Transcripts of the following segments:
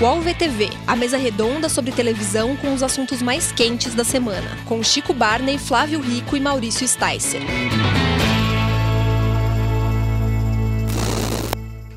UOL VTV, a mesa redonda sobre televisão com os assuntos mais quentes da semana, com Chico Barney, Flávio Rico e Maurício Sticer.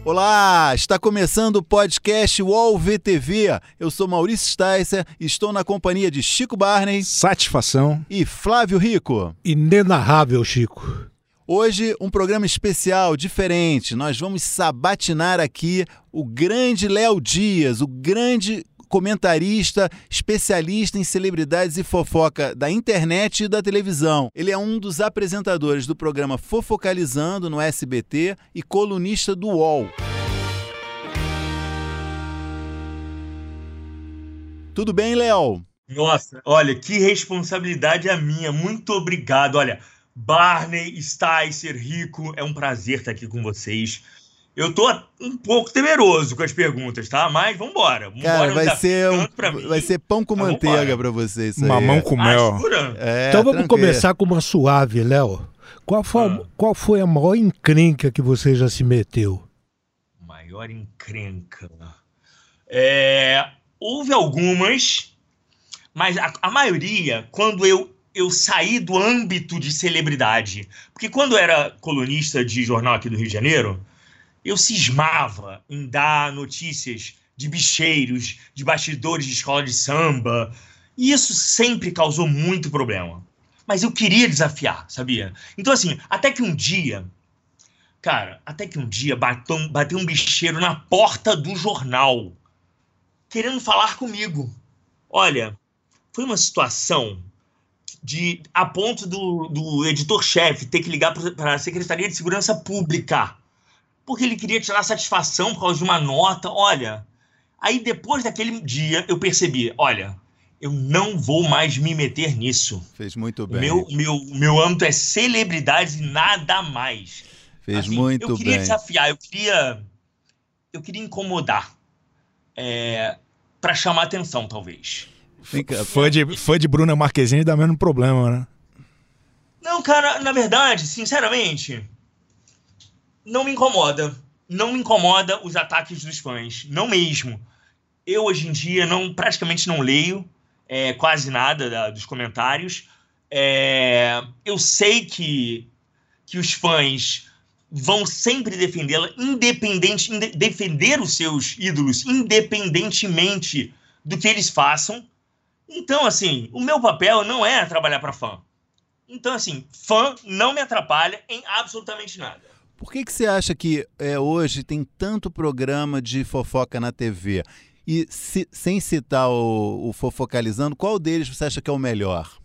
Olá, está começando o podcast UOL VTV. Eu sou Maurício Sticer e estou na companhia de Chico Barney. Satisfação. E Flávio Rico. Inenarrável, Chico. Hoje, um programa especial, diferente. Nós vamos sabatinar aqui o grande Léo Dias, o grande comentarista, especialista em celebridades e fofoca da internet e da televisão. Ele é um dos apresentadores do programa Fofocalizando no SBT e colunista do UOL. Tudo bem, Léo? Nossa, olha, que responsabilidade a minha. Muito obrigado. Olha, Barney, Sticer, Rico, é um prazer estar aqui com vocês. Eu tô um pouco temeroso com as perguntas, tá? Mas vambora. vambora Cara, vai ser, um, vai ser pão com Mas manteiga para você isso Mamão com mel. É, então vamos tranquilo. começar com uma suave, Léo. Qual foi, ah. qual foi a maior encrenca que você já se meteu? Maior encrenca. É, houve algumas, mas a, a maioria, quando eu eu saí do âmbito de celebridade. Porque quando era colunista de jornal aqui do Rio de Janeiro, eu cismava em dar notícias de bicheiros, de bastidores de escola de samba. E isso sempre causou muito problema. Mas eu queria desafiar, sabia? Então, assim, até que um dia. Cara, até que um dia bateu, bateu um bicheiro na porta do jornal, querendo falar comigo. Olha, foi uma situação de a ponto do, do editor-chefe ter que ligar para a Secretaria de Segurança Pública porque ele queria tirar satisfação por causa de uma nota. Olha, aí depois daquele dia eu percebi, olha, eu não vou mais me meter nisso. Fez muito bem. Meu, meu, meu âmbito é celebridade e nada mais. Fez assim, muito bem. Eu queria bem. desafiar, eu queria, eu queria incomodar, é, para chamar atenção, talvez. Foi de, foi de Bruna Marquezine dá mesmo problema, né? Não, cara, na verdade, sinceramente, não me incomoda. Não me incomoda os ataques dos fãs. Não mesmo. Eu, hoje em dia, não praticamente não leio é, quase nada da, dos comentários. É, eu sei que, que os fãs vão sempre defendê-la, independente, inde, defender os seus ídolos, independentemente do que eles façam. Então, assim, o meu papel não é trabalhar para fã. Então, assim, fã não me atrapalha em absolutamente nada. Por que, que você acha que é, hoje tem tanto programa de fofoca na TV? E se, sem citar o, o Fofocalizando, qual deles você acha que é o melhor?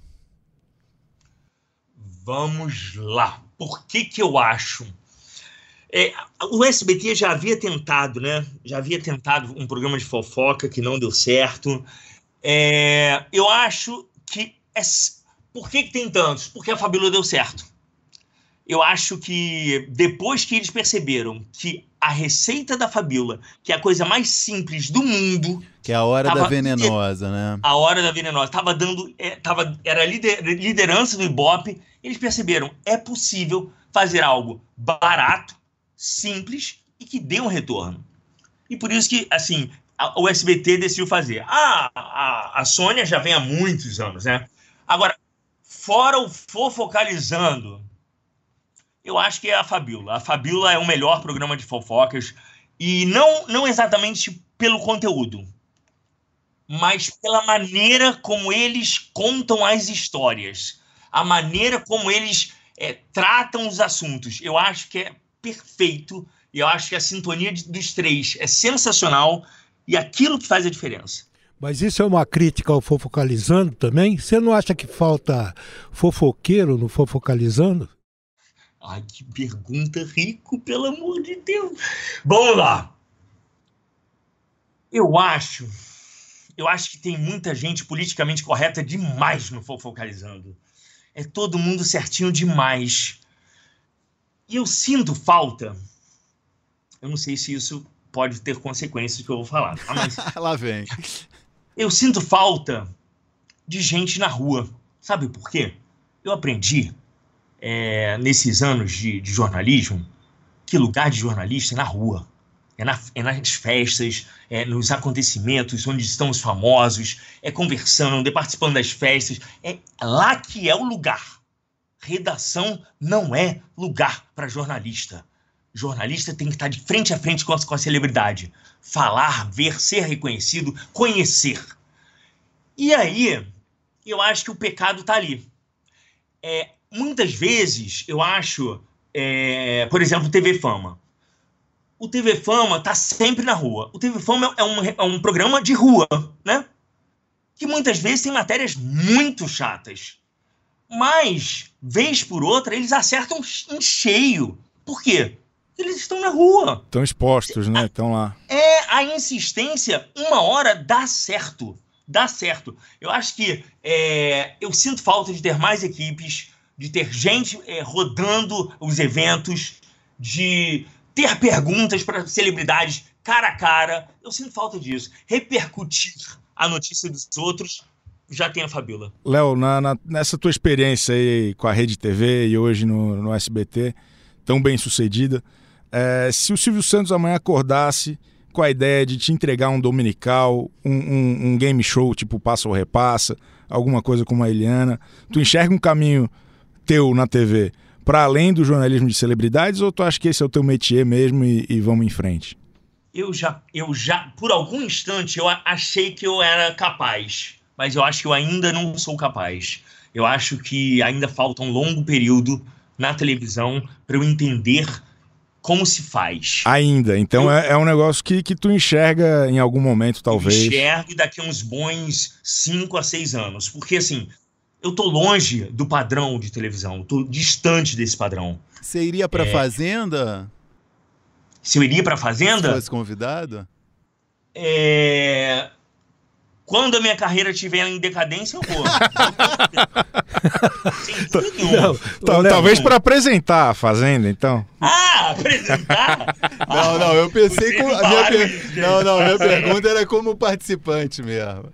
Vamos lá. Por que, que eu acho? É, o SBT já havia tentado, né? Já havia tentado um programa de fofoca que não deu certo. É, eu acho que. É, por que, que tem tantos? Porque a Fabíola deu certo eu acho que depois que eles perceberam que a receita da Fabiola, que é a coisa mais simples do mundo. Que é a hora da venenosa, né? A hora da venenosa. Tava dando. É, tava, era lider, liderança do Ibope. Eles perceberam, é possível fazer algo barato, simples e que dê um retorno. E por isso que, assim, a, o SBT decidiu fazer. Ah, a, a Sônia já vem há muitos anos, né? Agora, fora o fofocalizando, eu acho que é a Fabiola. A Fabiola é o melhor programa de fofocas e não, não exatamente pelo conteúdo, mas pela maneira como eles contam as histórias, a maneira como eles é, tratam os assuntos. Eu acho que é perfeito e eu acho que a sintonia dos três é sensacional e aquilo que faz a diferença. Mas isso é uma crítica ao Fofocalizando também? Você não acha que falta fofoqueiro no Fofocalizando? Ai, que pergunta rico, pelo amor de Deus. Vamos lá. Eu acho, eu acho que tem muita gente politicamente correta demais no Fofocalizando. É todo mundo certinho demais. E eu sinto falta. Eu não sei se isso pode ter consequências que eu vou falar, tá? Mas lá vem. Eu sinto falta de gente na rua. Sabe por quê? Eu aprendi é, nesses anos de, de, jornalismo que lugar de jornalista é na rua. É na, é nas festas, é nos acontecimentos onde estão os famosos, é conversando, é participando das festas. É lá que é o lugar. Redação não é lugar para jornalista. Jornalista tem que estar de frente a frente com a, com a celebridade. Falar, ver, ser reconhecido, conhecer. E aí, eu acho que o pecado está ali. É, muitas vezes, eu acho, é, por exemplo, TV Fama o TV Fama tá sempre na rua. O TV Fama é um, é um programa de rua, né? Que muitas vezes tem matérias muito chatas. Mas, vez por outra, eles acertam em cheio. Por quê? Eles estão na rua. Estão expostos, né? Estão lá. É, a insistência, uma hora dá certo. Dá certo. Eu acho que é, eu sinto falta de ter mais equipes, de ter gente é, rodando os eventos, de ter perguntas para celebridades cara a cara. Eu sinto falta disso. Repercutir a notícia dos outros. Já tem a Fabiola. Léo, nessa tua experiência aí com a Rede TV e hoje no, no SBT, tão bem sucedida, é, se o Silvio Santos amanhã acordasse com a ideia de te entregar um dominical, um, um, um game show tipo Passa ou Repassa, alguma coisa como a Eliana, tu enxerga um caminho teu na TV para além do jornalismo de celebridades ou tu acha que esse é o teu métier mesmo e, e vamos em frente? Eu já, eu já, por algum instante, eu achei que eu era capaz, mas eu acho que eu ainda não sou capaz. Eu acho que ainda falta um longo período na televisão para eu entender como se faz. Ainda. Então eu, é, é, um negócio que, que tu enxerga em algum momento, talvez. Eu enxergo daqui a uns bons 5 a 6 anos. Porque, assim, eu tô longe do padrão de televisão, tô distante desse padrão. Você iria para é... Fazenda? Se eu iria para Fazenda? Se fosse convidado? É... Quando a minha carreira estiver em decadência, eu vou. não, não, talvez para apresentar a Fazenda, então. Ah, apresentar? não, não, eu pensei com. A minha per... Não, não, a minha pergunta era como participante mesmo.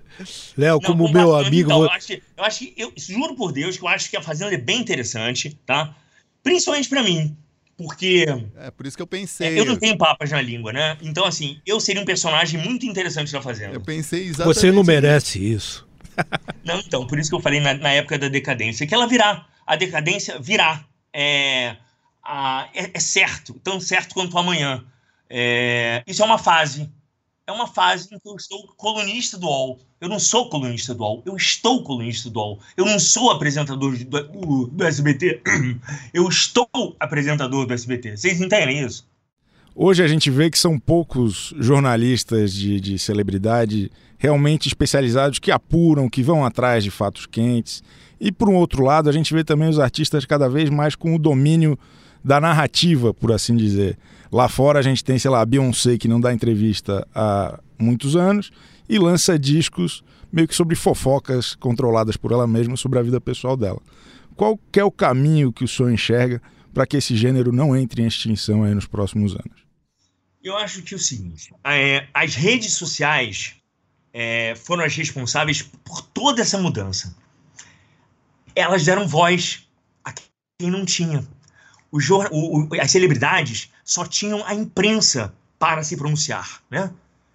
Léo, como não, meu amigo. Então, eu, acho, eu acho que, eu juro por Deus que eu acho que a Fazenda é bem interessante, tá? Principalmente para mim. Porque. É por isso que eu pensei. É, eu não tenho papas na língua, né? Então, assim, eu seria um personagem muito interessante da Fazenda. Eu pensei exatamente. Você não merece isso. Não, então, por isso que eu falei na, na época da decadência, que ela virá. A decadência virá. É, a, é, é certo, tão certo quanto amanhã. É, isso é uma fase é uma fase em que eu estou colunista do UOL. Eu não sou colunista do UOL, eu estou colunista do UOL. Eu não sou apresentador do, do, do SBT, eu estou apresentador do SBT. Vocês entendem isso? Hoje a gente vê que são poucos jornalistas de, de celebridade realmente especializados que apuram, que vão atrás de fatos quentes. E por um outro lado, a gente vê também os artistas cada vez mais com o domínio da narrativa, por assim dizer. Lá fora a gente tem, sei lá, a Beyoncé que não dá entrevista há muitos anos e lança discos meio que sobre fofocas controladas por ela mesma sobre a vida pessoal dela. Qual é o caminho que o senhor enxerga para que esse gênero não entre em extinção aí nos próximos anos? Eu acho que é o seguinte, é, as redes sociais é, foram as responsáveis por toda essa mudança. Elas deram voz a quem não tinha o, o, as celebridades só tinham a imprensa para se pronunciar, né?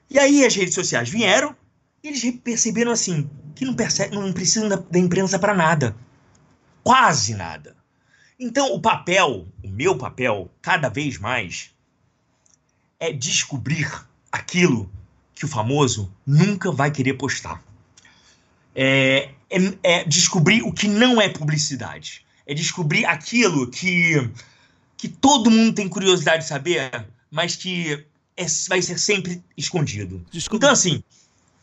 E aí as redes sociais vieram e eles perceberam assim que não, percebe, não precisam da, da imprensa para nada, quase nada. Então o papel, o meu papel, cada vez mais é descobrir aquilo que o famoso nunca vai querer postar. É, é, é descobrir o que não é publicidade é descobrir aquilo que, que todo mundo tem curiosidade de saber, mas que é, vai ser sempre escondido. Desculpa. Então, assim,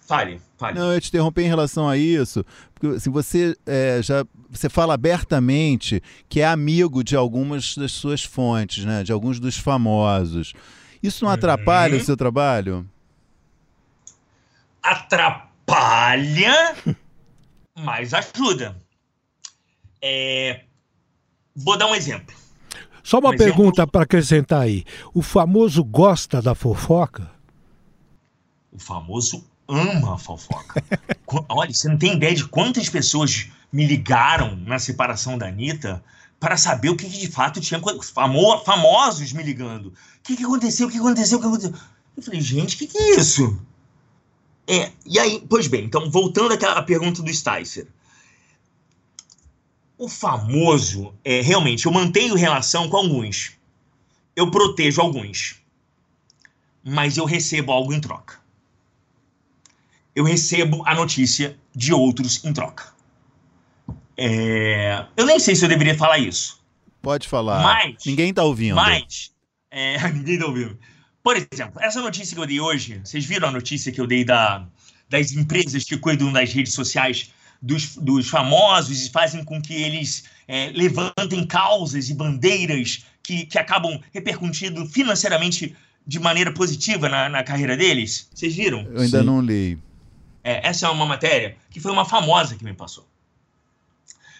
fale, fale. Não, eu te interromper em relação a isso, porque assim, você é, já você fala abertamente que é amigo de algumas das suas fontes, né? De alguns dos famosos. Isso não atrapalha uhum. o seu trabalho? Atrapalha, mas ajuda. É, Vou dar um exemplo. Só uma um pergunta para acrescentar aí. O famoso gosta da fofoca? O famoso ama a fofoca. Olha, você não tem ideia de quantas pessoas me ligaram na separação da Anitta para saber o que, que de fato tinha. Famo, famosos me ligando. O que, que aconteceu? O que aconteceu? O que aconteceu? Eu falei, gente, o que, que é isso? É, e aí, pois bem, então voltando àquela pergunta do Sticer. O famoso, é, realmente, eu mantenho relação com alguns. Eu protejo alguns. Mas eu recebo algo em troca. Eu recebo a notícia de outros em troca. É, eu nem sei se eu deveria falar isso. Pode falar. Mas, ninguém está ouvindo. Mas, é, ninguém está ouvindo. Por exemplo, essa notícia que eu dei hoje, vocês viram a notícia que eu dei da, das empresas que cuidam das redes sociais dos, dos famosos e fazem com que eles é, levantem causas e bandeiras que, que acabam repercutindo financeiramente de maneira positiva na, na carreira deles? Vocês viram? Eu ainda Sim. não li. É, essa é uma matéria que foi uma famosa que me passou.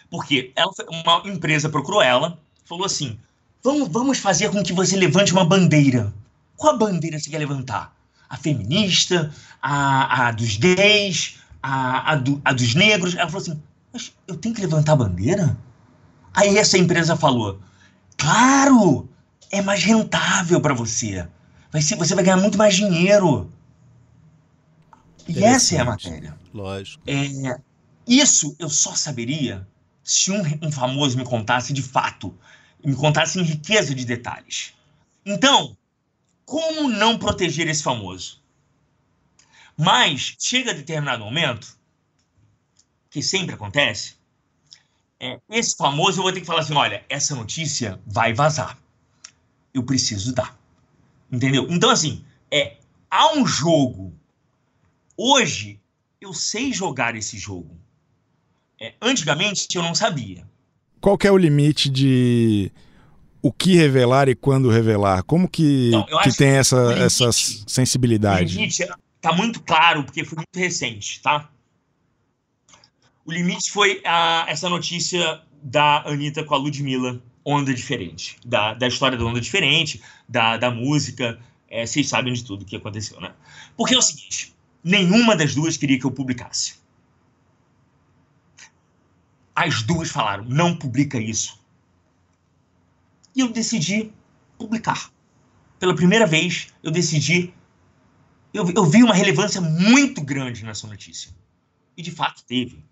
Porque ela, uma empresa procurou ela, falou assim: vamos, vamos fazer com que você levante uma bandeira. Qual bandeira você quer levantar? A feminista, a, a dos gays, a, a, do, a dos negros. Ela falou assim: mas eu tenho que levantar a bandeira? Aí essa empresa falou: claro, é mais rentável para você. Vai ser, você vai ganhar muito mais dinheiro. E essa é a matéria. Lógico. É, isso eu só saberia se um, um famoso me contasse de fato, me contasse em riqueza de detalhes. Então, como não proteger esse famoso? Mas chega a determinado momento, que sempre acontece, é, esse famoso eu vou ter que falar assim: olha, essa notícia vai vazar. Eu preciso dar. Entendeu? Então, assim, é, há um jogo. Hoje, eu sei jogar esse jogo. É, antigamente eu não sabia. Qual é o limite de o que revelar e quando revelar? Como que, então, que tem essa, limite, essa sensibilidade? O limite tá muito claro, porque foi muito recente, tá? O limite foi a, essa notícia da Anitta com a Ludmilla, Onda Diferente. Da, da história da Onda Diferente, da, da música. É, vocês sabem de tudo o que aconteceu, né? Porque é o seguinte, nenhuma das duas queria que eu publicasse. As duas falaram: não publica isso. E eu decidi publicar. Pela primeira vez, eu decidi. Eu, eu vi uma relevância muito grande nessa notícia. E de fato teve.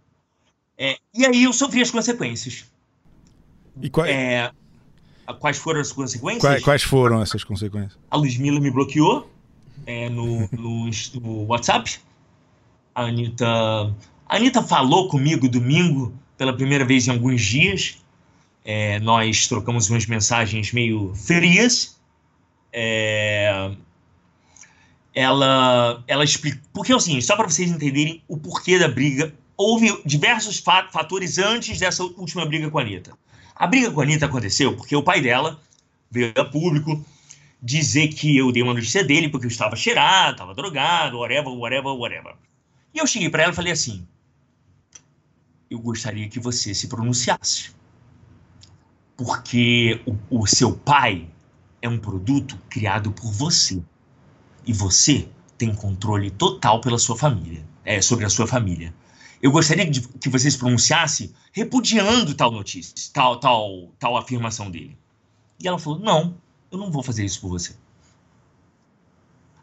É, e aí eu sofri as consequências. E qual... é, quais foram as consequências? Quais, quais, foram essas consequências? A Ludmilla me bloqueou é, no, no, no, WhatsApp. A Anitta, a Anitta falou comigo domingo pela primeira vez em alguns dias. É, nós trocamos umas mensagens meio frias. É, ela, ela explica. Porque seguinte, só para vocês entenderem o porquê da briga, houve diversos fatores antes dessa última briga com a Anitta. A briga com a Anitta aconteceu porque o pai dela veio a público dizer que eu dei uma notícia dele porque eu estava cheirado, estava drogado, whatever, whatever, whatever. E eu cheguei para ela e falei assim: eu gostaria que você se pronunciasse. Porque o, o seu pai é um produto criado por você. E você tem controle total pela sua família, é, sobre a sua família. Eu gostaria de, que você se pronunciasse repudiando tal notícia, tal, tal, tal afirmação dele. E ela falou: Não, eu não vou fazer isso por você.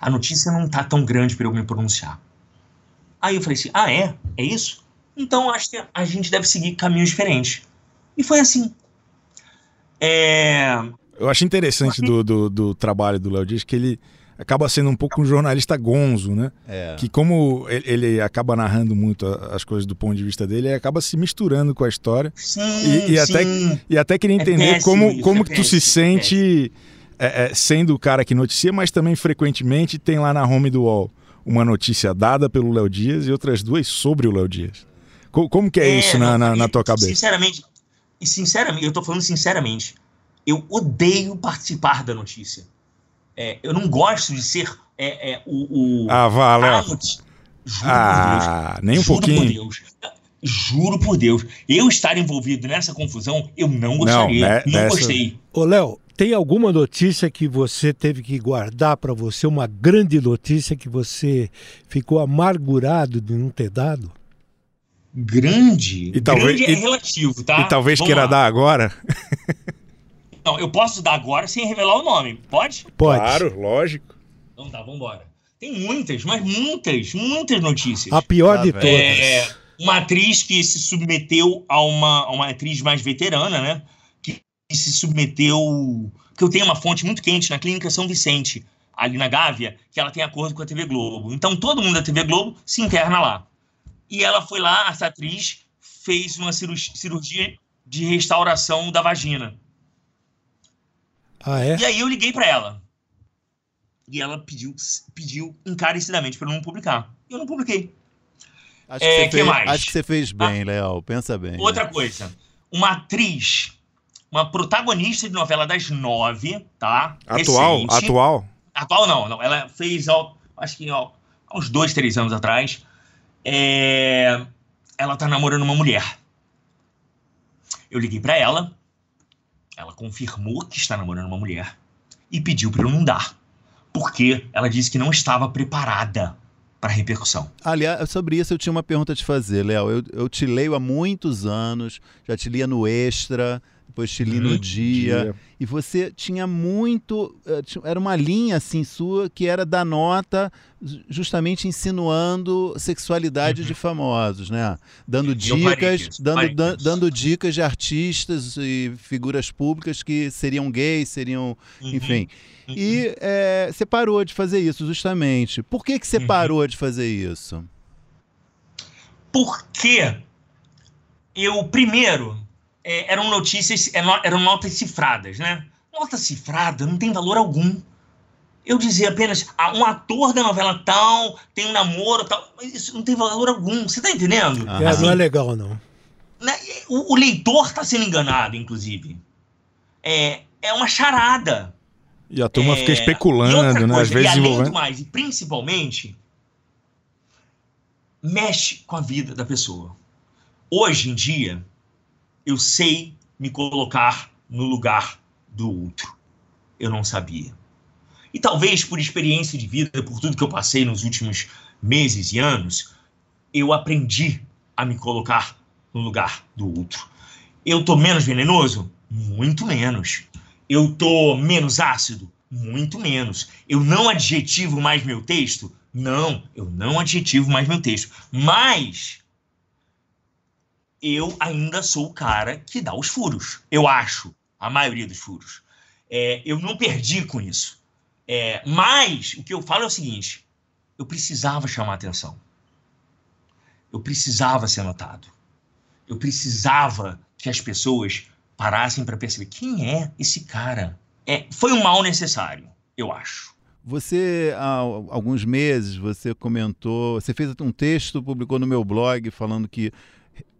A notícia não está tão grande para eu me pronunciar. Aí eu falei assim: Ah, é? É isso? Então acho que a gente deve seguir caminhos diferentes. E foi assim. É... Eu acho interessante do, do, do trabalho do Léo Dias que ele acaba sendo um pouco um jornalista gonzo, né? É. Que como ele acaba narrando muito as coisas do ponto de vista dele, ele acaba se misturando com a história. Sim, e, e até, e até queria é entender é como, isso, como é que tu se sente é, é, sendo o cara que noticia, mas também frequentemente tem lá na home do UOL uma notícia dada pelo Léo Dias e outras duas sobre o Léo Dias. Como que é, é isso na, na, na, tua cabeça? Sinceramente, sinceramente, eu tô falando sinceramente, eu odeio participar da notícia. É, eu não gosto de ser é, é, o, o. Ah, vá, Léo. Ah, nem um juro pouquinho. Por Deus. Juro por Deus. Eu estar envolvido nessa confusão, eu não gostaria. Não, né, não dessa... gostei. Ô, Léo, tem alguma notícia que você teve que guardar para você? Uma grande notícia que você ficou amargurado de não ter dado? grande. E talvez, grande é relativo, tá? E talvez Vamos queira lá. dar agora. Não, eu posso dar agora sem revelar o nome, pode? Pode. Claro, lógico. Então tá, vambora. Tem muitas, mas muitas, muitas notícias. A pior ah, de todas. É, uma atriz que se submeteu a uma, a uma atriz mais veterana, né? Que se submeteu. Que eu tenho uma fonte muito quente na Clínica São Vicente, ali na Gávea, que ela tem acordo com a TV Globo. Então todo mundo da TV Globo se interna lá. E ela foi lá, essa atriz fez uma cirurgia de restauração da vagina. Ah, é? E aí eu liguei para ela. E ela pediu, pediu encarecidamente para eu não publicar. Eu não publiquei. Acho que, é, que fez, mais? Acho que você fez bem, ah, Léo. Pensa bem. Outra né? coisa. Uma atriz, uma protagonista de novela das nove, tá? Atual? Recente. Atual? Atual não, não. Ela fez, ó, acho que ó, há uns dois, três anos atrás. É... Ela tá namorando uma mulher. Eu liguei para ela. Ela confirmou que está namorando uma mulher e pediu para eu não dar. Porque ela disse que não estava preparada para repercussão. Aliás, sobre isso eu tinha uma pergunta a te fazer, Léo. Eu, eu te leio há muitos anos, já te lia no Extra, depois te li no uhum. dia, dia, e você tinha muito, eh, era uma linha assim sua que era da nota justamente insinuando sexualidade uhum. de famosos, né? Dando dicas, dando, dando, dando dicas de artistas e figuras públicas que seriam gays, seriam, uhum. enfim. Uhum. E é, você parou de fazer isso justamente. Por que que você uhum. parou de fazer isso? Porque eu primeiro é, eram notícias, é, eram notas cifradas, né? Nota cifrada não tem valor algum. Eu dizia apenas, ah, um ator da novela tal, tem um namoro tal, mas isso não tem valor algum. Você tá entendendo? Ah. Assim, não é legal, não. Né, o, o leitor tá sendo enganado, inclusive. É, é uma charada. E a turma é, fica especulando, né? Às vezes e além do mais, e principalmente, mexe com a vida da pessoa. Hoje em dia, eu sei me colocar no lugar do outro. Eu não sabia. E talvez por experiência de vida, por tudo que eu passei nos últimos meses e anos, eu aprendi a me colocar no lugar do outro. Eu tô menos venenoso? Muito menos. Eu tô menos ácido? Muito menos. Eu não adjetivo mais meu texto? Não, eu não adjetivo mais meu texto. Mas eu ainda sou o cara que dá os furos. Eu acho, a maioria dos furos. É, eu não perdi com isso. É, mas o que eu falo é o seguinte: eu precisava chamar atenção. Eu precisava ser notado. Eu precisava que as pessoas parassem para perceber quem é esse cara. É, foi um mal necessário, eu acho. Você, há alguns meses, você comentou, você fez um texto, publicou no meu blog, falando que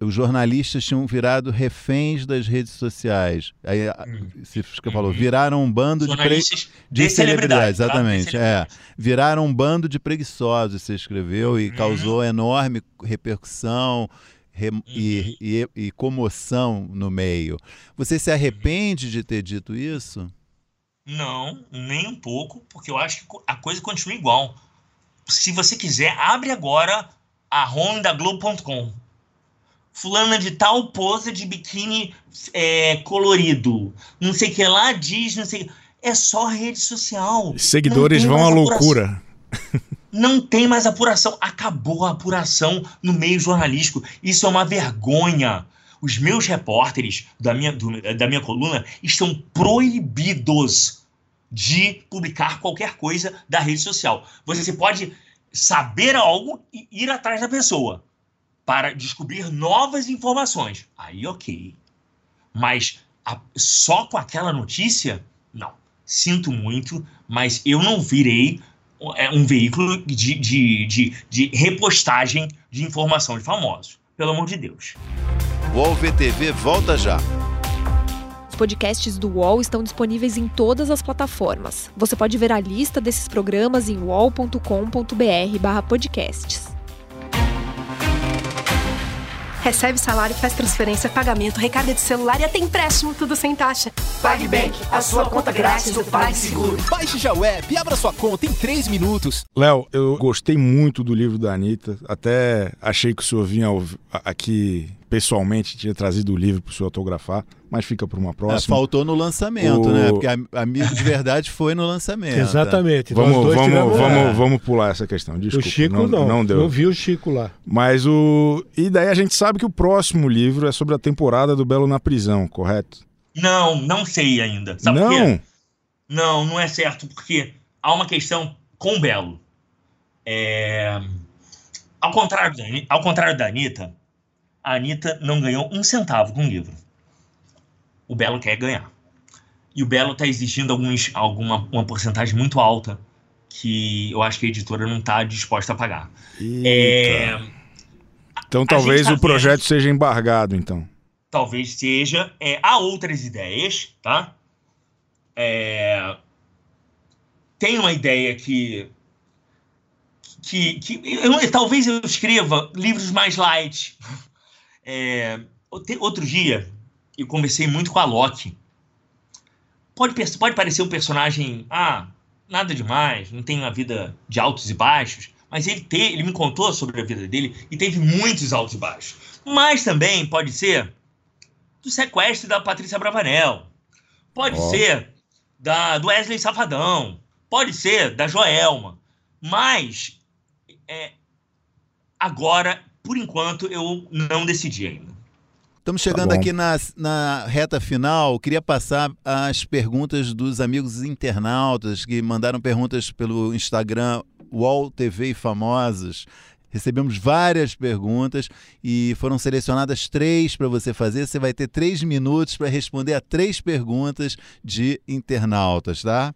os jornalistas tinham virado reféns das redes sociais. Aí hum. você falou, uhum. viraram um bando de, pre... de, de celebridades, exatamente. Tá? É, viraram um bando de preguiçosos, você escreveu, e uhum. causou enorme repercussão re... uhum. e, e, e, comoção no meio. Você se arrepende de ter dito isso? Não, nem um pouco, porque eu acho que a coisa continua igual. Se você quiser, abre agora a home fulana de tal pose de biquíni é, colorido. Não sei o que lá diz, não sei. É só rede social. Seguidores vão à loucura. Não tem mais apuração. Acabou a apuração no meio jornalístico. Isso é uma vergonha. Os meus repórteres da minha, do, da minha coluna estão proibidos de publicar qualquer coisa da rede social. Você pode saber algo e ir atrás da pessoa para descobrir novas informações. Aí, ok. Mas a, só com aquela notícia, não. Sinto muito, mas eu não virei é, um veículo de, de, de, de repostagem de informação de famosos. Pelo amor de Deus. O UOL VTV volta já. Os podcasts do UOL estão disponíveis em todas as plataformas. Você pode ver a lista desses programas em uol.com.br/podcasts. Recebe salário, faz transferência, pagamento, recarga de celular e até empréstimo, tudo sem taxa. PagBank, a sua conta grátis do PagSeguro. Baixe já o app e abra sua conta em 3 minutos. Léo, eu gostei muito do livro da Anitta. Até achei que o senhor vinha aqui pessoalmente tinha trazido o livro para o senhor autografar, mas fica para uma próxima. É, faltou no lançamento, o... né? Porque amigo de verdade foi no lançamento. Exatamente. Vamos, vamos, vamos, vamos pular essa questão. Desculpa, o Chico não, não, não deu. Eu vi o Chico lá. Mas o. E daí a gente sabe que o próximo livro é sobre a temporada do Belo na prisão, correto? Não, não sei ainda. Sabe não. por quê? Não, não é certo, porque há uma questão com o Belo. É... Ao, contrário da, ao contrário da Anitta, a Anitta não ganhou um centavo com o livro. O Belo quer ganhar. E o Belo está exigindo alguns, alguma uma porcentagem muito alta que eu acho que a editora não está disposta a pagar. É... Então talvez tá o projeto vendo... seja embargado, então. Talvez seja. É, há outras ideias, tá? É... Tem uma ideia que que, que eu, talvez eu escreva livros mais light, é, outro dia, eu conversei muito com a Loki. Pode, pode parecer um personagem, ah, nada demais, não tem uma vida de altos e baixos, mas ele, te, ele me contou sobre a vida dele e teve muitos altos e baixos. Mas também pode ser do sequestro da Patrícia Bravanel, pode oh. ser da, do Wesley Safadão, pode ser da Joelma, mas é, agora por enquanto, eu não decidi ainda. Estamos chegando tá aqui na, na reta final. Queria passar as perguntas dos amigos internautas que mandaram perguntas pelo Instagram Wall TV Famosos. Recebemos várias perguntas e foram selecionadas três para você fazer. Você vai ter três minutos para responder a três perguntas de internautas, tá?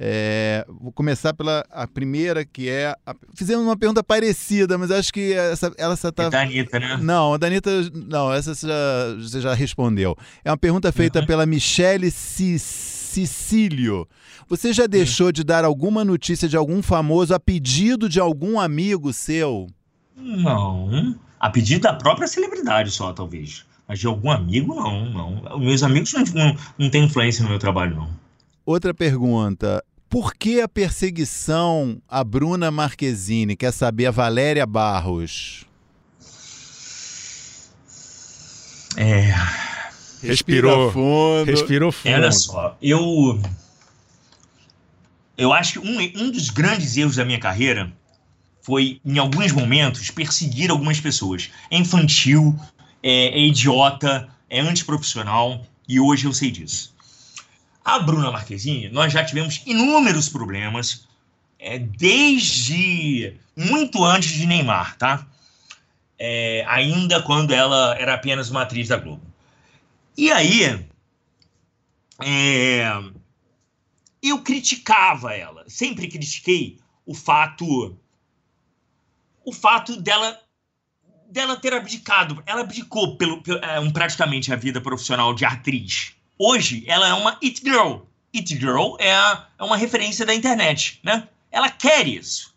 É, vou começar pela a primeira, que é. A, fizemos uma pergunta parecida, mas acho que essa, ela só tá. É da Anitta, né? Não, a da Anitta. Não, essa você já, você já respondeu. É uma pergunta feita uhum. pela Michele Cicílio. Você já deixou uhum. de dar alguma notícia de algum famoso a pedido de algum amigo seu? Não. A pedido da própria celebridade só, talvez. Mas de algum amigo, não, não. Meus amigos não, não, não têm influência no meu trabalho, não. Outra pergunta. Por que a perseguição a Bruna Marquezine? Quer saber a Valéria Barros? É. Respirou fundo. Respirou fundo. Olha só, eu. Eu acho que um, um dos grandes erros da minha carreira foi, em alguns momentos, perseguir algumas pessoas. É infantil, é, é idiota, é antiprofissional, e hoje eu sei disso. A Bruna Marquezine, nós já tivemos inúmeros problemas, é, desde muito antes de Neymar, tá? É, ainda quando ela era apenas uma atriz da Globo. E aí, é, eu criticava ela, sempre critiquei o fato, o fato dela dela ter abdicado. Ela abdicou pelo, pelo é, praticamente a vida profissional de atriz Hoje, ela é uma It Girl. It Girl é, a, é uma referência da internet, né? Ela quer isso,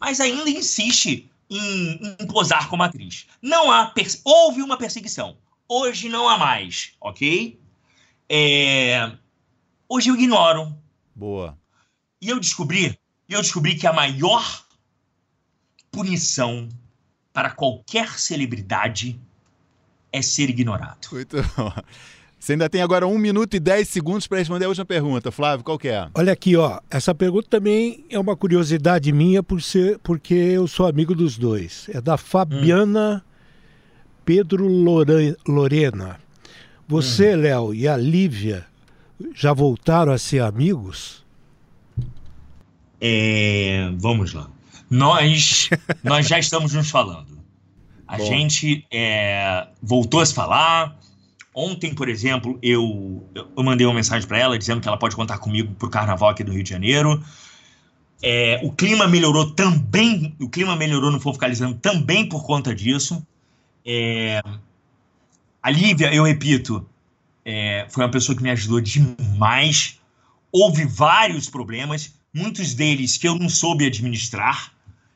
mas ainda insiste em, em posar como atriz. Não há... Houve uma perseguição. Hoje não há mais, ok? É... Hoje eu ignoro. Boa. E eu descobri, eu descobri que a maior punição para qualquer celebridade é ser ignorado. Muito bom. Você ainda tem agora 1 minuto e 10 segundos para responder a última pergunta. Flávio, qual que é? Olha aqui, ó. Essa pergunta também é uma curiosidade minha por ser, porque eu sou amigo dos dois. É da Fabiana hum. Pedro Lorena. Você, hum. Léo, e a Lívia já voltaram a ser amigos? É, vamos lá. Nós, nós já estamos nos falando. A Bom. gente é, voltou a se falar Ontem, por exemplo, eu, eu mandei uma mensagem para ela dizendo que ela pode contar comigo para o carnaval aqui do Rio de Janeiro. É, o clima melhorou também, o clima melhorou no Fofocalizando também por conta disso. É, a Lívia, eu repito, é, foi uma pessoa que me ajudou demais. Houve vários problemas, muitos deles que eu não soube administrar.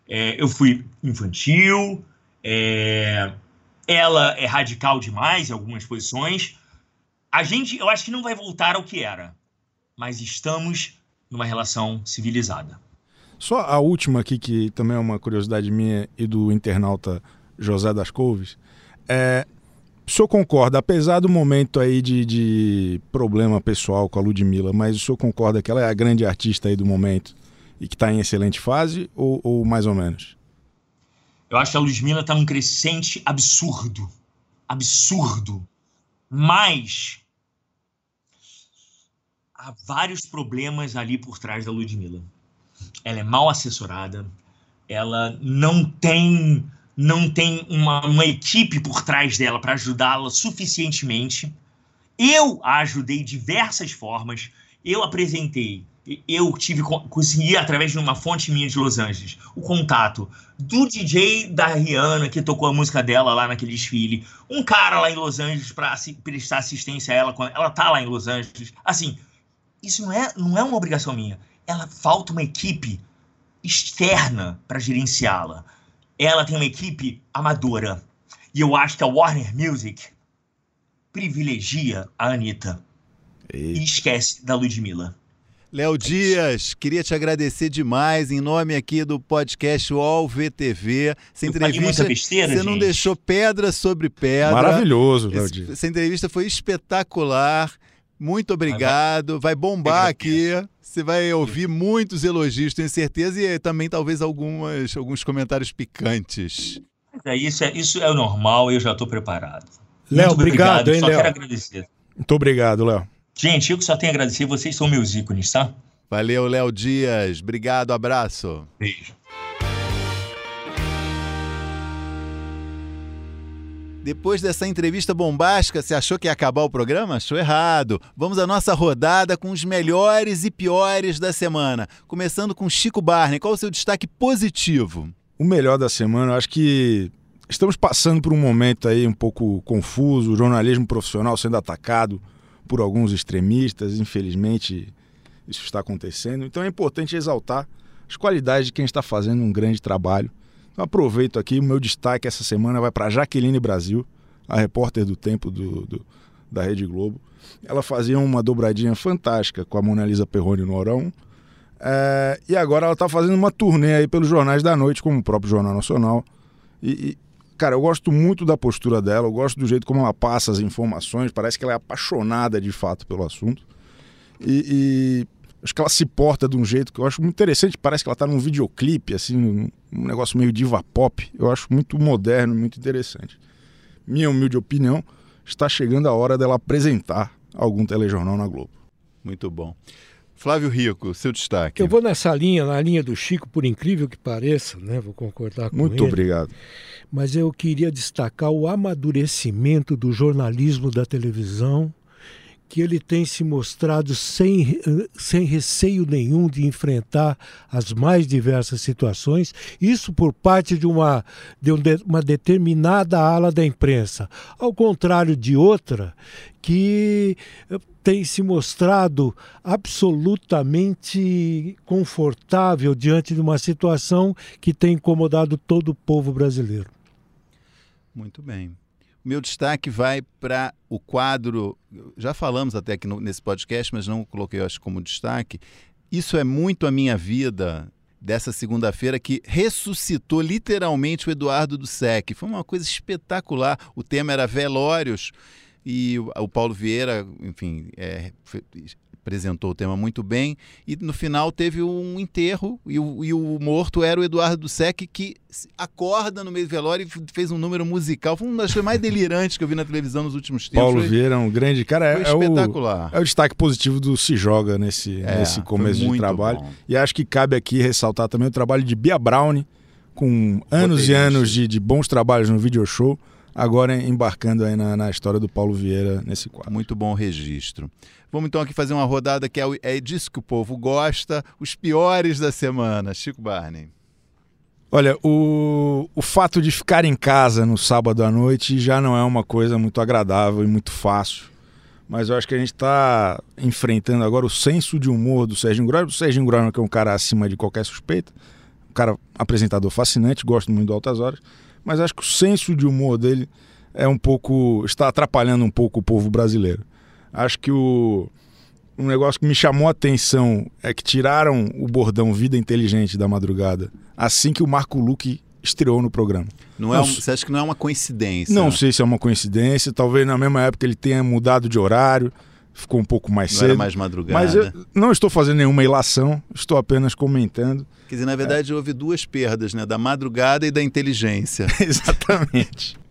É, eu fui infantil, é, ela é radical demais em algumas posições. A gente, eu acho que não vai voltar ao que era, mas estamos numa relação civilizada. Só a última aqui, que também é uma curiosidade minha e do internauta José das Couves. É, o senhor concorda, apesar do momento aí de, de problema pessoal com a Ludmilla, mas o senhor concorda que ela é a grande artista aí do momento e que está em excelente fase ou, ou, mais ou menos? Eu acho que a Ludmilla está num crescente absurdo. Absurdo. Mas há vários problemas ali por trás da Ludmilla. Ela é mal assessorada, ela não tem não tem uma, uma equipe por trás dela para ajudá-la suficientemente. Eu a ajudei de diversas formas. Eu apresentei, eu tive consegui através de uma fonte minha de Los Angeles o contato do DJ da Rihanna que tocou a música dela lá naquele desfile, um cara lá em Los Angeles para prestar assistência a ela quando ela tá lá em Los Angeles. Assim, isso não é não é uma obrigação minha. Ela falta uma equipe externa para gerenciá-la ela tem uma equipe amadora. E eu acho que a Warner Music privilegia a Anitta. E esquece da Ludmilla. Léo Dias, queria te agradecer demais em nome aqui do podcast UOL VTV. Essa entrevista, besteira, você gente. não deixou pedra sobre pedra. Maravilhoso, Léo Dias. Essa entrevista foi espetacular. Muito obrigado. Vai bombar aqui. Você vai ouvir muitos elogios, tenho certeza, e também talvez algumas, alguns comentários picantes. É, isso, é, isso é o normal, eu já estou preparado. Léo, obrigado, hein, Só Léo? quero agradecer. Muito obrigado, Léo. Gente, eu que só tenho a agradecer, vocês são meus ícones, tá? Valeu, Léo Dias. Obrigado, abraço. Beijo. Depois dessa entrevista bombástica, você achou que ia acabar o programa? Achou errado. Vamos à nossa rodada com os melhores e piores da semana. Começando com Chico Barney. Qual o seu destaque positivo? O melhor da semana, eu acho que estamos passando por um momento aí um pouco confuso, o jornalismo profissional sendo atacado por alguns extremistas, infelizmente isso está acontecendo. Então é importante exaltar as qualidades de quem está fazendo um grande trabalho então, aproveito aqui, o meu destaque essa semana vai para Jaqueline Brasil, a repórter do Tempo do, do, da Rede Globo. Ela fazia uma dobradinha fantástica com a Mona Lisa Perrone no Orão. É, e agora ela está fazendo uma turnê aí pelos jornais da noite, como o próprio Jornal Nacional. E, cara, eu gosto muito da postura dela, eu gosto do jeito como ela passa as informações, parece que ela é apaixonada de fato pelo assunto. E, Acho que ela se porta de um jeito que eu acho muito interessante. Parece que ela está num videoclipe, assim, um negócio meio diva pop. Eu acho muito moderno, muito interessante. Minha humilde opinião, está chegando a hora dela apresentar algum telejornal na Globo. Muito bom. Flávio Rico, seu destaque. Eu vou nessa linha, na linha do Chico, por incrível que pareça, né? Vou concordar com Muito ele. obrigado. Mas eu queria destacar o amadurecimento do jornalismo da televisão que ele tem se mostrado sem, sem receio nenhum de enfrentar as mais diversas situações, isso por parte de uma, de uma determinada ala da imprensa, ao contrário de outra que tem se mostrado absolutamente confortável diante de uma situação que tem incomodado todo o povo brasileiro. Muito bem. Meu destaque vai para o quadro, já falamos até aqui no, nesse podcast, mas não coloquei, acho, como destaque. Isso é muito a minha vida dessa segunda-feira que ressuscitou literalmente o Eduardo do SEC. Foi uma coisa espetacular. O tema era velórios e o Paulo Vieira, enfim, é, apresentou o tema muito bem e no final teve um enterro e o, e o morto era o Eduardo Dussek que acorda no meio do velório e fez um número musical. Foi uma das coisas mais delirantes que eu vi na televisão nos últimos tempos. Paulo foi, Vieira é um grande cara. É, é espetacular. O, é o destaque positivo do Se Joga nesse, é, nesse começo de trabalho. Bom. E acho que cabe aqui ressaltar também o trabalho de Bia Brown, com anos e anos de, de bons trabalhos no video show agora embarcando aí na, na, história do Paulo Vieira nesse quadro. Muito bom registro. Vamos então aqui fazer uma rodada que é, é disso que o povo gosta, os piores da semana. Chico Barney. Olha, o, o fato de ficar em casa no sábado à noite já não é uma coisa muito agradável e muito fácil. Mas eu acho que a gente está enfrentando agora o senso de humor do Serginho Grosman. O Serginho Grosman que é um cara acima de qualquer suspeita. Um cara apresentador fascinante, gosto muito do Altas Horas. Mas acho que o senso de humor dele é um pouco... está atrapalhando um pouco o povo brasileiro. Acho que o um negócio que me chamou a atenção é que tiraram o bordão Vida Inteligente da madrugada assim que o Marco Luque estreou no programa. Não é um, você acha que não é uma coincidência? Não sei se é uma coincidência. Talvez na mesma época ele tenha mudado de horário, ficou um pouco mais não cedo. Era mais madrugada. Mas eu não estou fazendo nenhuma ilação, estou apenas comentando. Quer dizer, na verdade é. houve duas perdas, né? Da madrugada e da inteligência. Exatamente.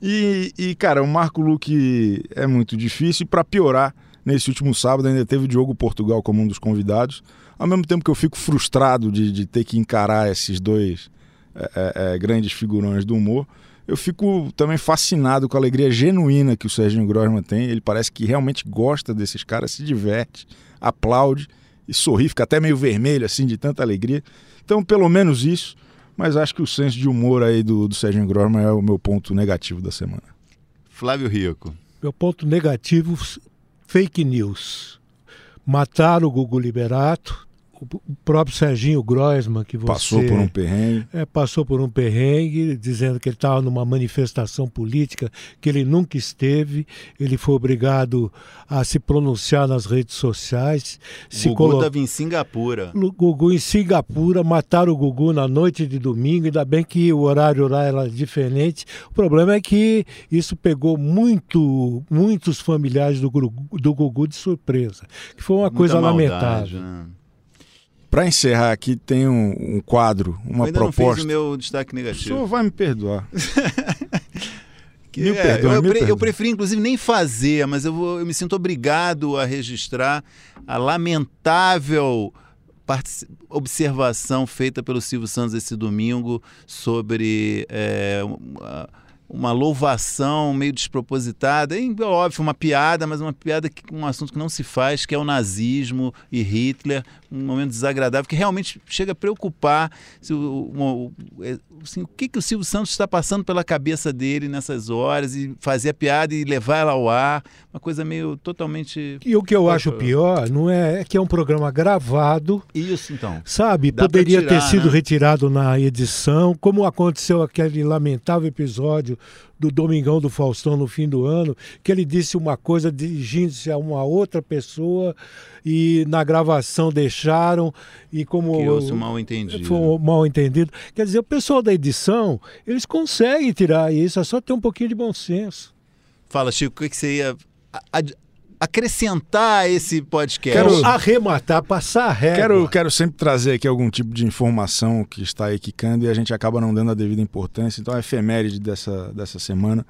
E, e, cara, o Marco Luque é muito difícil. Para piorar, nesse último sábado ainda teve o Diogo Portugal como um dos convidados. Ao mesmo tempo que eu fico frustrado de, de ter que encarar esses dois é, é, é, grandes figurões do humor, eu fico também fascinado com a alegria genuína que o Serginho Grossman tem. Ele parece que realmente gosta desses caras, se diverte, aplaude e sorri, fica até meio vermelho assim de tanta alegria. Então, pelo menos isso mas acho que o senso de humor aí do, do Serginho Grossman é o meu ponto negativo da semana. Flávio Rico. Meu ponto negativo, fake news. Mataram o Gugu Liberato, o próprio Serginho Groisman, que você... Passou por um perrengue. É, passou por um perrengue, dizendo que ele estava numa manifestação política que ele nunca esteve. Ele foi obrigado a se pronunciar nas redes sociais. O Gugu estava colo... em Singapura. O Gugu em Singapura, mataram o Gugu na noite de domingo, ainda bem que o horário lá era diferente. O problema é que isso pegou muito, muitos familiares do, do Gugu de surpresa, que foi uma Muita coisa maldade, lamentável. Né? Para encerrar aqui, tem um, um quadro, uma eu proposta. Não fiz o meu destaque negativo. O senhor vai me perdoar. me é, perdoa, eu, me eu, eu, preferi, inclusive, nem fazer, mas eu, vou, eu me sinto obrigado a registrar a lamentável observação feita pelo Silvio Santos esse domingo sobre. É, uma, uma louvação meio despropositada, é óbvio, uma piada, mas uma piada que um assunto que não se faz, que é o nazismo e Hitler, um momento desagradável que realmente chega a preocupar se o, o, é, assim, o que, que o Silvio Santos está passando pela cabeça dele nessas horas e fazer a piada e levar ela ao ar, uma coisa meio totalmente. E o que eu acho pior não é, é que é um programa gravado. Isso então. Sabe, poderia tirar, ter sido né? retirado na edição, como aconteceu aquele lamentável episódio do Domingão do Faustão no fim do ano, que ele disse uma coisa dirigindo-se a uma outra pessoa e na gravação deixaram e como que mal entendido. Foi mal entendido. Quer dizer, o pessoal da edição, eles conseguem tirar isso, é só ter um pouquinho de bom senso. Fala, Chico, o que você ia acrescentar esse podcast. Quero arrematar, passar a régua. Quero, quero sempre trazer aqui algum tipo de informação que está aí quicando e a gente acaba não dando a devida importância. Então, a efeméride dessa, dessa semana.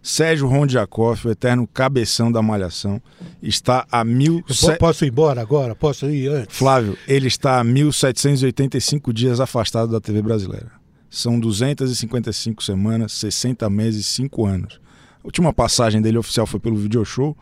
Sérgio Rondiakoff, o eterno cabeção da malhação, está a mil... Posso ir embora agora? Posso ir antes? Flávio, ele está a 1785 dias afastado da TV brasileira. São 255 semanas, 60 meses, 5 anos. A última passagem dele oficial foi pelo Video Show,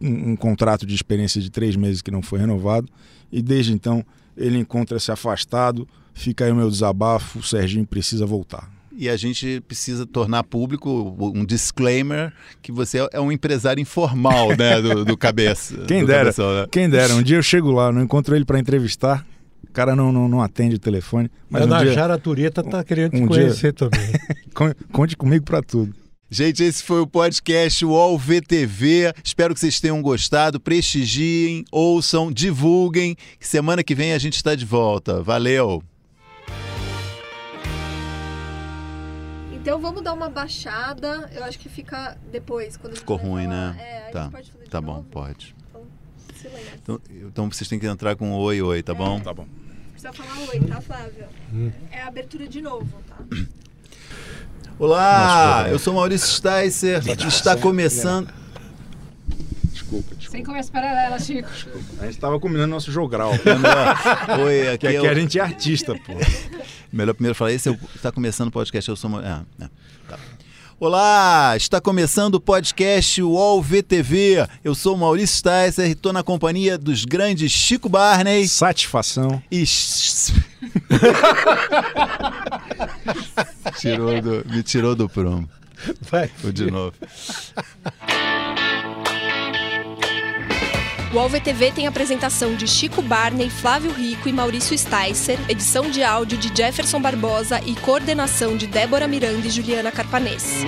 um, um contrato de experiência de três meses que não foi renovado, e desde então ele encontra-se afastado. Fica aí o meu desabafo: o Serginho precisa voltar e a gente precisa tornar público um disclaimer que você é um empresário informal, né, do, do cabeça. Quem do dera, cabeção, né? quem dera. Um dia eu chego lá, não encontro ele para entrevistar, o cara não, não, não, atende o telefone. Mas Ana um dia, Jara Tureta tá querendo um te conhecer dia... também. Conte comigo para tudo. Gente, esse foi o podcast UOL VTV. Espero que vocês tenham gostado. Prestigiem, ouçam, divulguem. Semana que vem a gente está de volta. Valeu! Então vamos dar uma baixada. Eu acho que fica depois. Quando Ficou ruim, falar. né? É, tá. tá bom, pode. Então, então, então, vocês têm que entrar com oi, oi, tá é. bom? Tá bom. Precisa falar oi, tá, Flávio? Hum. É a abertura de novo, tá? Olá, eu sou Maurício Sticer. Está começando. Desculpa, desculpa. Sem conversa paralela, Chico. Desculpa. A gente estava combinando nosso jogral. Oi, aqui, é, que a gente é artista, pô. Melhor primeiro falar, esse está começando o podcast, eu sou... É, é, tá. Olá, está começando o podcast UOL VTV. Eu sou Maurício Sticer e estou na companhia dos grandes Chico Barney. Satisfação. E... tirou do, me tirou do prumo. Vai. Vou de novo. O UOL-VTV tem apresentação de Chico Barney, Flávio Rico e Maurício Sticer, edição de áudio de Jefferson Barbosa e coordenação de Débora Miranda e Juliana Carpanês.